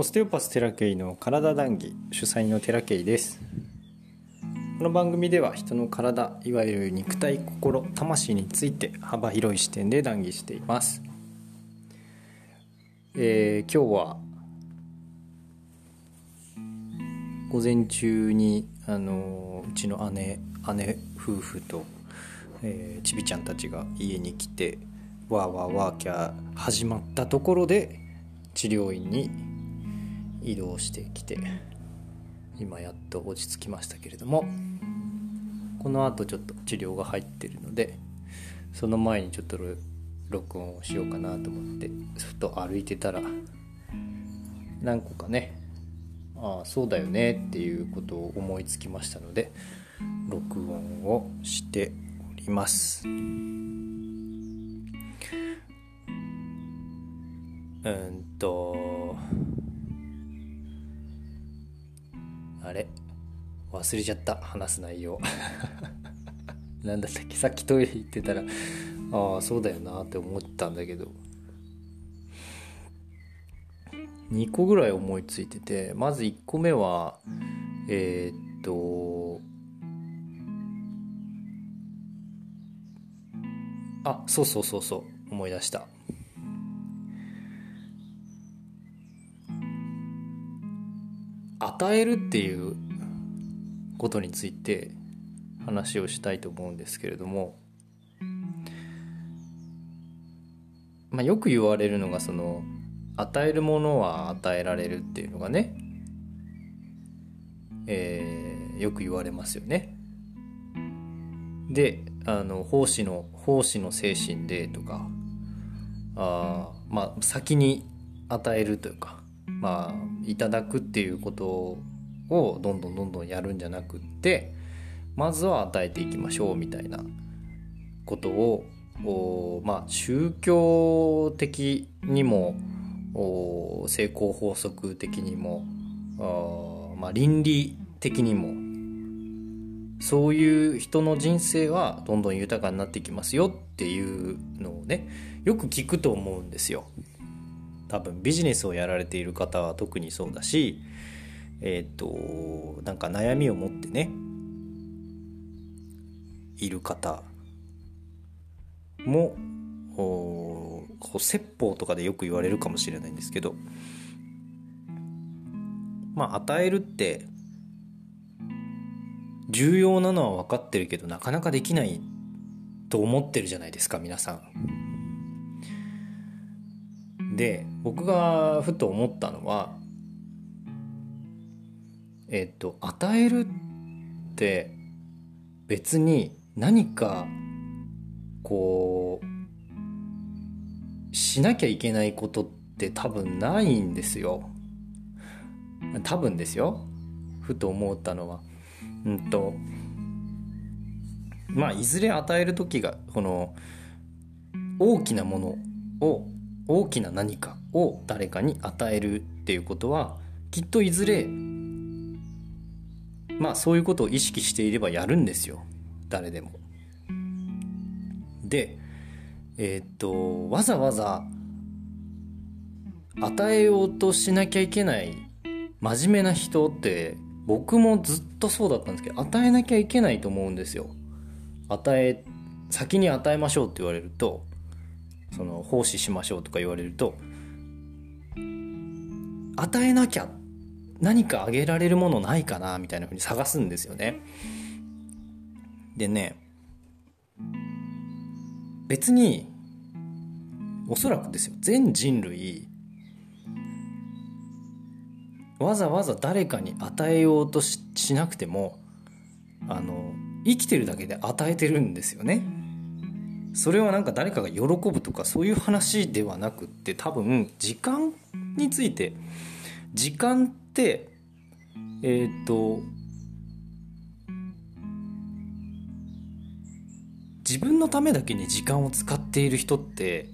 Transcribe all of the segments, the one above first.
オステオパステラケイの体談義主催のテラケイです。この番組では人の体いわゆる肉体心魂について幅広い視点で談義しています。えー、今日は午前中にあのうちの姉姉夫婦と、えー、ちびちゃんたちが家に来てわーわーワーキャー始まったところで治療院に移動してきて今やっと落ち着きましたけれどもこのあとちょっと治療が入ってるのでその前にちょっと録音をしようかなと思ってふと歩いてたら何個かねああそうだよねっていうことを思いつきましたので録音をしております。うんとあれ忘れちゃった話す内容。なんだったっけ？さっきトイレ行ってたらああそうだよなって思ったんだけど。2個ぐらい思いついててまず1個目はえー、っとあそうそうそうそう思い出した。与えるっていうことについて話をしたいと思うんですけれども、まあ、よく言われるのがその与えるものは与えられるっていうのがね、えー、よく言われますよね。であの奉仕の奉仕の精神でとかあまあ先に与えるというかまあいただくっていうことをどんどんどんどんやるんじゃなくってまずは与えていきましょうみたいなことをまあ宗教的にも成功法則的にもまあ、倫理的にもそういう人の人生はどんどん豊かになっていきますよっていうのをねよく聞くと思うんですよ。多分ビジネスをやられている方は特にそうだしえっ、ー、となんか悩みを持ってねいる方もこう説法とかでよく言われるかもしれないんですけどまあ与えるって重要なのは分かってるけどなかなかできないと思ってるじゃないですか皆さん。で僕がふと思ったのはえっと与えるって別に何かこうしなきゃいけないことって多分ないんですよ。多分ですよ。ふと思ったのは。うんとまあいずれ与える時がこの大きなものを大きな何かを誰かに与えるっていうことはきっといずれまあそういうことを意識していればやるんですよ誰でも。でえー、っとわざわざ与えようとしなきゃいけない真面目な人って僕もずっとそうだったんですけど与えなきゃいけないと思うんですよ。与え先に与えましょうって言われるとその奉仕しましょうとか言われると与えなきゃ何かあげられるものないかなみたいなふうに探すんですよね。でね別におそらくですよ全人類わざわざ誰かに与えようとしなくてもあの生きてるだけで与えてるんですよね。それはなんか誰かが喜ぶとかそういう話ではなくって多分時間について時間ってえっ、ー、と自分のためだけに時間を使っている人って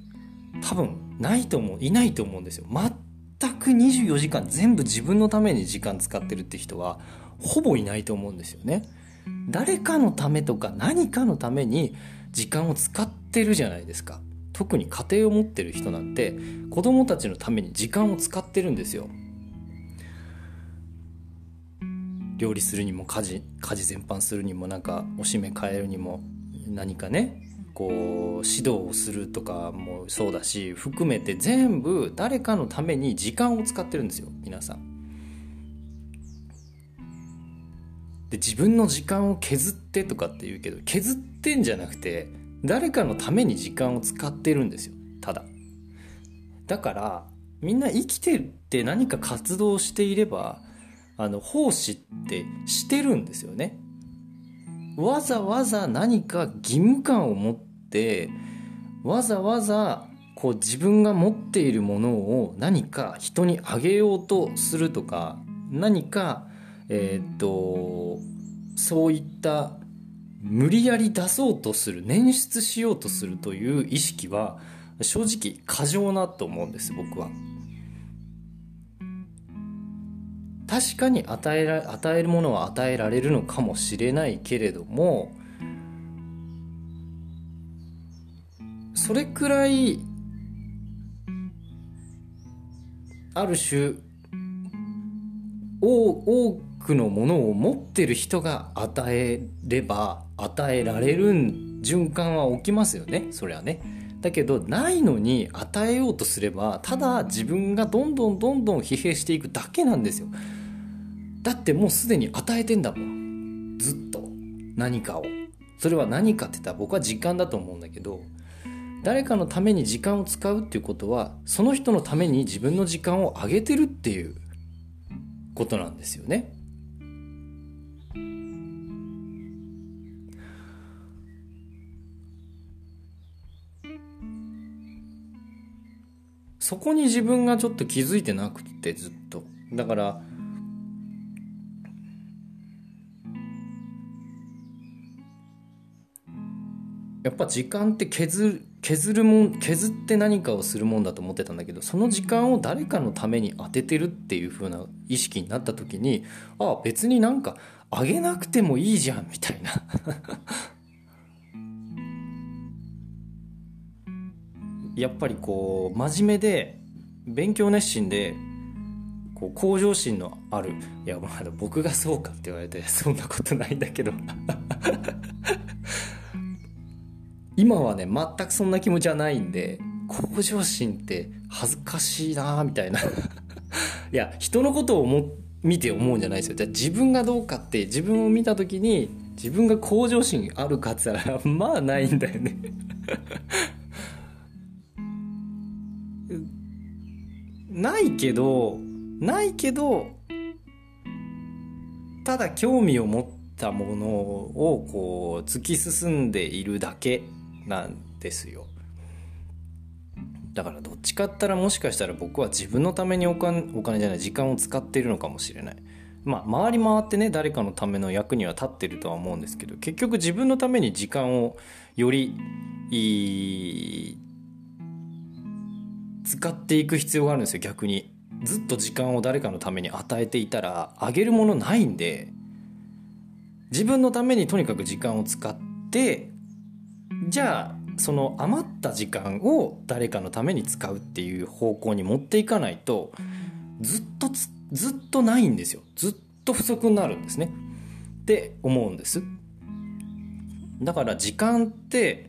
多分ないと思ういないと思うんですよ。全く24時間全部自分のために時間使ってるって人はほぼいないと思うんですよね。誰かのためとか何かのために時間を使ってるじゃないですか。特に家庭を持ってる人なんて子供たちのために時間を使ってるんですよ。料理するにも家事家事全般するにもなんかおしめ変えるにも何かねこう指導をするとかもそうだし含めて全部誰かのために時間を使ってるんですよ皆さん。で自分の時間を削ってとかって言うけど削ってんじゃなくて誰かのために時間を使ってるんですよ。ただ。だからみんな生きてって何か活動していればあの奉仕ってしてるんですよね。わざわざ何か義務感を持ってわざわざこう自分が持っているものを何か人にあげようとするとか何かえー、っとそういった無理やり出そうとする捻出しようとするという意識は正直過剰なと思うんです僕は。確かに与えら与えるものは与えられるのかもしれないけれどもそれくらいある種多くのものを持ってる人が与えれば与えられる循環は起きますよねそれはね。だけどないのに与えようとすればただ自分がどんどんどんどん疲弊していくだけなんですよ。だってもうすでに与えてんだもんずっと何かを。それは何かって言ったら僕は時間だと思うんだけど誰かのために時間を使うっていうことはその人のために自分の時間をあげてるっていうことなんですよね。そこに自分がちょっと気づいてなくてずっと。だからやっぱ時間って削る削るもん削って何かをするもんだと思ってたんだけどその時間を誰かのために当ててるっていう風な意識になった時にああ別になんかあげなくてもいいじゃんみたいな。やっぱりこう真面目で勉強熱心でこう向上心のあるいやまだ僕がそうかって言われてそんなことないんだけど。今はね全くそんな気持ちはないんで向上心って恥ずかしいなみたいな。いや人のことを思見て思うんじゃないですよ。じゃあ自分がどうかって自分を見た時に自分が向上心あるかって言ったら まあないんだよね。ないけどないけどただ興味を持ったものをこう突き進んでいるだけなんですよ。だからどっちかったらもしかしたら僕は自分のためにお金お金じゃない時間を使っているのかもしれない。まあ回り回ってね誰かのための役には立ってるとは思うんですけど結局自分のために時間をよりいい使っていく必要があるんですよ逆に。ずっと時間を誰かのために与えていたらあげるものないんで自分のためにとにかく時間を使ってじゃあその余った時間を誰かのために使うっていう方向に持っていかないとずっとずっとないんですよ。ずっと不足になるんですね。って思うんです。だから時間って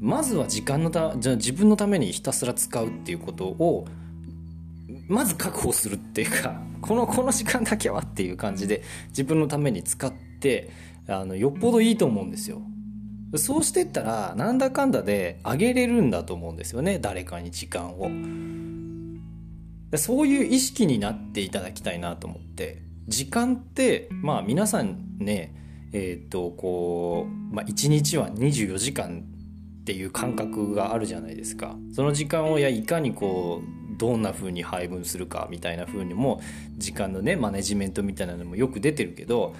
まずは時間のたじゃ自分のためにひたすら使うっていうことをまず確保するっていうかこのこの時間だけはっていう感じで自分のために使ってあのよっぽどいいと思うんですよ。そうしてったらなんだかんだであげれるんだと思うんですよね。誰かに時間を。そういう意識になっていただきたいなと思って。時間ってまあ皆さんねえっ、とこう、まあ、1日は24時間っていう感覚があるじゃないですかその時間をいやいかにこうどんな風に配分するかみたいな風にも時間のねマネジメントみたいなのもよく出てるけど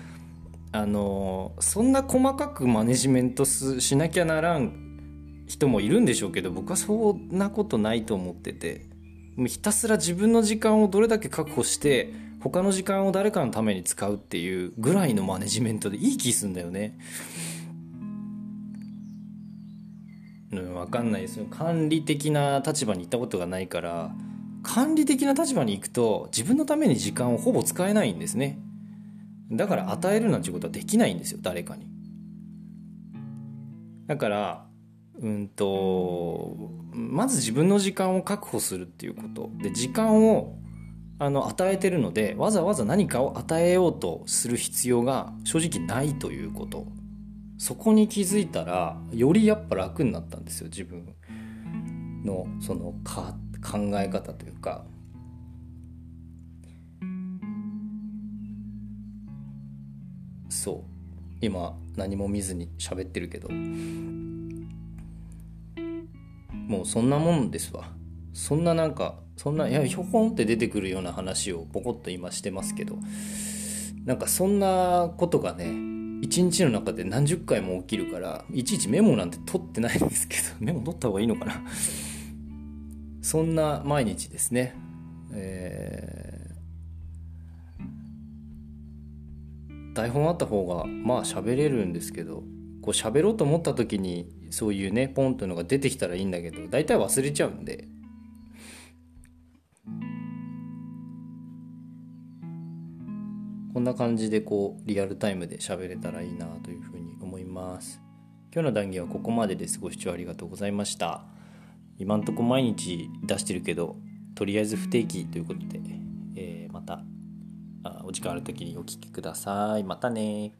あのそんな細かくマネジメントしなきゃならん人もいるんでしょうけど僕はそんなことないと思っててひたすら自分の時間をどれだけ確保して他の時間を誰かのために使うっていうぐらいのマネジメントでいい気すんだよね。分かんないですよ。管理的な立場に行ったことがないから管理的な立場に行くと自分のために時間をほぼ使えないんですね。だから与えるなんていうことはできないんですよ誰かに。だからうんとまず自分の時間を確保するっていうこと。で時間をあの与えてるのでわざわざ何かを与えようとする必要が正直ないということ。そこに気づいたらよりやっぱ楽になったんですよ自分のそのか考え方というか。そう。今何も見ずに喋ってるけど。もうそんなもんですわ。そんななんかそんないやひょこんって出てくるような話をポコッと今してますけど。なんかそんなことがね一日の中で何十回も起きるからいちいちメモなんて取ってないんですけど メモ取った方がいいのかな？そんな毎日ですね。えー、台本あった方がまあ喋れるんですけどこう喋ろうと思った時にそういうねポンというのが出てきたらいいんだけど大体忘れちゃうんでこんな感じでこうリアルタイムで喋れたらいいなというふうに思います。今日の談義はここまでです。ご視聴ありがとうございました。今んとこ毎日出してるけどとりあえず不定期ということで、えー、またお時間ある時にお聴きください。またね